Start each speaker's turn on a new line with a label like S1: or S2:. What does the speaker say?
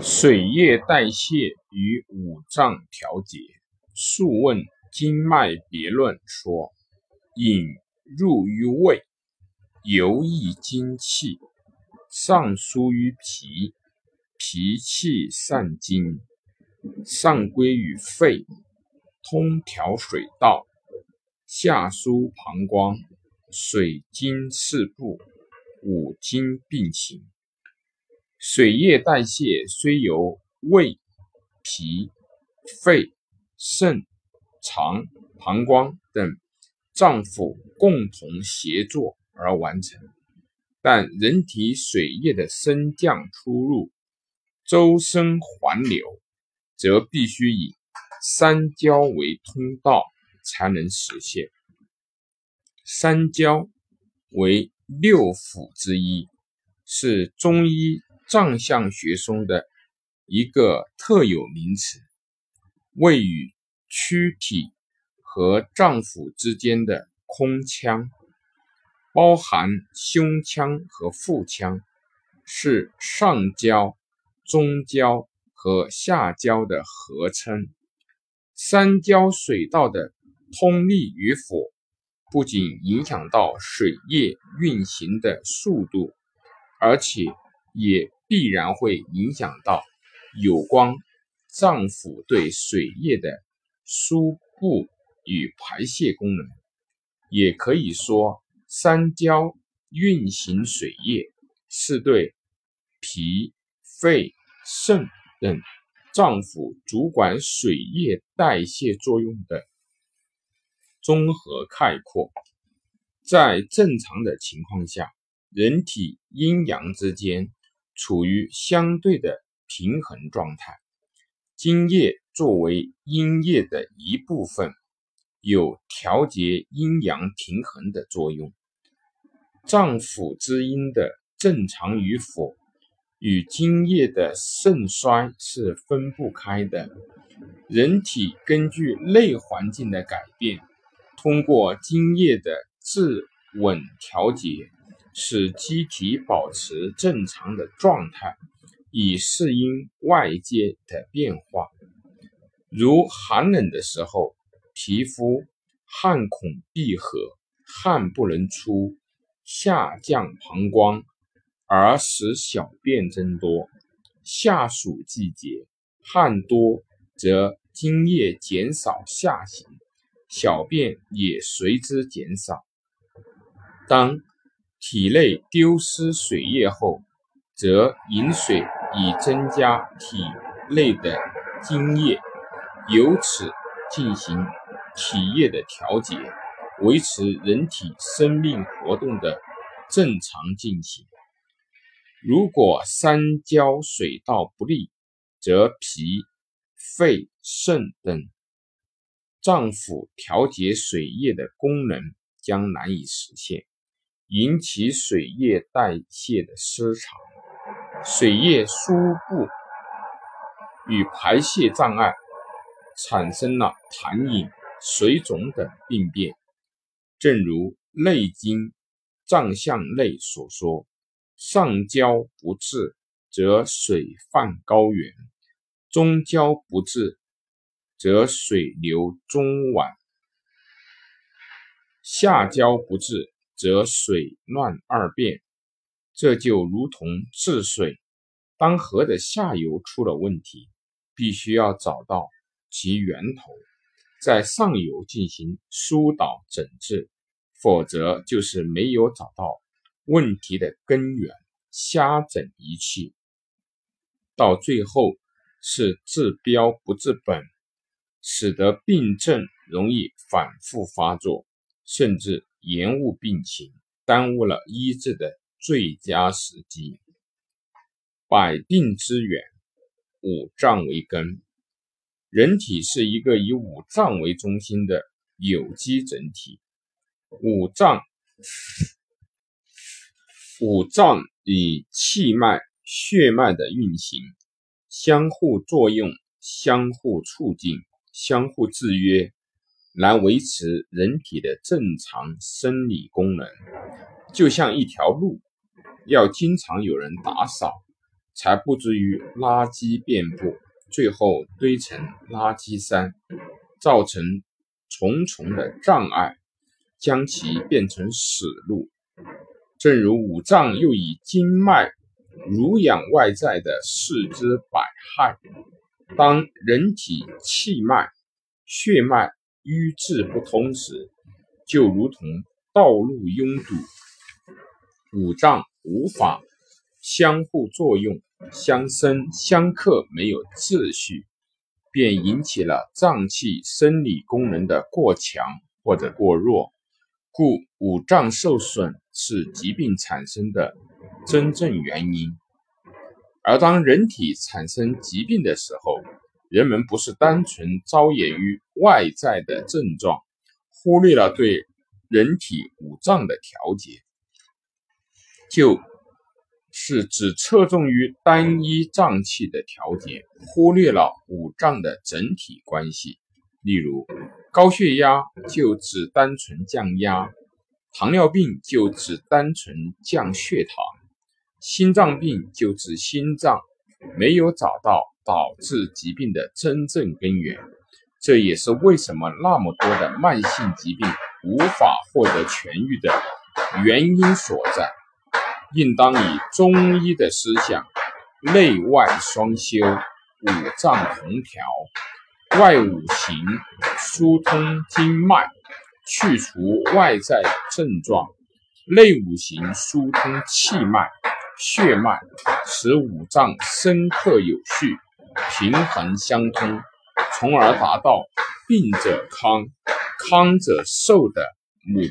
S1: 水液代谢与五脏调节。《素问·经脉别论》说：“引入于胃，游溢精气，上输于脾，脾气散精，上归于肺，通调水道，下输膀胱，水经四部，五经并行。”水液代谢虽由胃、脾、肺、肾、肠、膀胱等脏腑共同协作而完成，但人体水液的升降出入、周身环流，则必须以三焦为通道才能实现。三焦为六腑之一，是中医。脏象学中的一个特有名词，位于躯体和脏腑之间的空腔，包含胸腔和腹腔，是上焦、中焦和下焦的合称。三焦水道的通利与否，不仅影响到水液运行的速度，而且也。必然会影响到有关脏腑对水液的输布与排泄功能。也可以说，三焦运行水液是对脾、肺、肾等脏腑主管水液代谢作用的综合概括。在正常的情况下，人体阴阳之间。处于相对的平衡状态，津液作为阴液的一部分，有调节阴阳平衡的作用。脏腑之阴的正常与否，与津液的盛衰是分不开的。人体根据内环境的改变，通过津液的自稳调节。使机体保持正常的状态，以适应外界的变化。如寒冷的时候，皮肤汗孔闭合，汗不能出，下降膀胱，而使小便增多；夏暑季节，汗多则津液减少下行，小便也随之减少。当体内丢失水液后，则饮水以增加体内的津液，由此进行体液的调节，维持人体生命活动的正常进行。如果三焦水道不利，则脾、肺、肾等脏腑调节水液的功能将难以实现。引起水液代谢的失常，水液输布与排泄障碍，产生了痰饮、水肿等病变。正如《内经·脏象内》所说：“上焦不治，则水泛高原；中焦不治，则水流中脘；下焦不治。”则水乱二变，这就如同治水，当河的下游出了问题，必须要找到其源头，在上游进行疏导整治，否则就是没有找到问题的根源，瞎整一气，到最后是治标不治本，使得病症容易反复发作，甚至。延误病情，耽误了医治的最佳时机。百病之源，五脏为根。人体是一个以五脏为中心的有机整体。五脏，五脏与气脉、血脉的运行相互作用、相互促进、相互制约。来维持人体的正常生理功能，就像一条路，要经常有人打扫，才不至于垃圾遍布，最后堆成垃圾山，造成重重的障碍，将其变成死路。正如五脏又以经脉濡养外在的四肢百骸，当人体气脉、血脉瘀滞不通时，就如同道路拥堵，五脏无法相互作用、相生相克，没有秩序，便引起了脏器生理功能的过强或者过弱。故五脏受损是疾病产生的真正原因。而当人体产生疾病的时候，人们不是单纯着眼于外在的症状，忽略了对人体五脏的调节，就是只侧重于单一脏器的调节，忽略了五脏的整体关系。例如，高血压就只单纯降压，糖尿病就只单纯降血糖，心脏病就指心脏没有找到导致疾病的真正根源。这也是为什么那么多的慢性疾病无法获得痊愈的原因所在。应当以中医的思想，内外双修，五脏同调。外五行疏通经脉，去除外在症状；内五行疏通气脉、血脉，使五脏深刻有序、平衡相通，从而达到病者康、康者寿的目的。